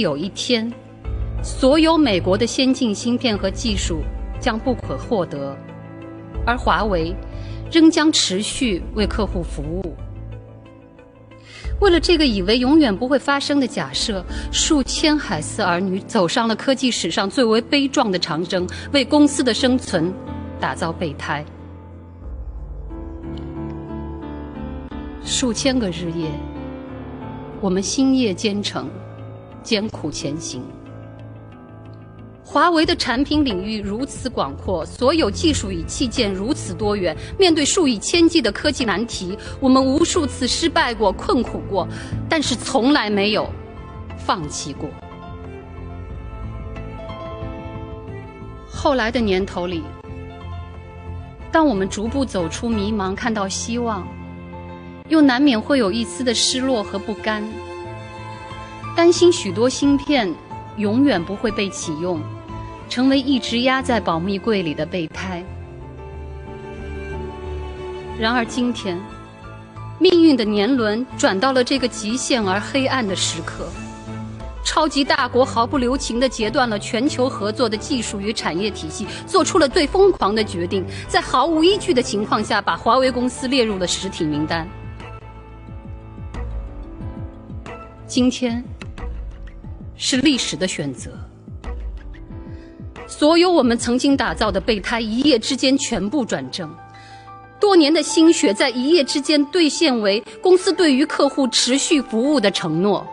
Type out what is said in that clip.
有一天，所有美国的先进芯片和技术将不可获得，而华为仍将持续为客户服务。为了这个以为永远不会发生的假设，数千海思儿女走上了科技史上最为悲壮的长征，为公司的生存打造备胎。数千个日夜，我们星夜兼程，艰苦前行。华为的产品领域如此广阔，所有技术与器件如此多元。面对数以千计的科技难题，我们无数次失败过、困苦过，但是从来没有放弃过。后来的年头里，当我们逐步走出迷茫，看到希望，又难免会有一丝的失落和不甘，担心许多芯片永远不会被启用。成为一直压在保密柜里的备胎。然而今天，命运的年轮转到了这个极限而黑暗的时刻，超级大国毫不留情地截断了全球合作的技术与产业体系，做出了最疯狂的决定，在毫无依据的情况下，把华为公司列入了实体名单。今天，是历史的选择。所有我们曾经打造的备胎，一夜之间全部转正；多年的心血，在一夜之间兑现为公司对于客户持续服务的承诺。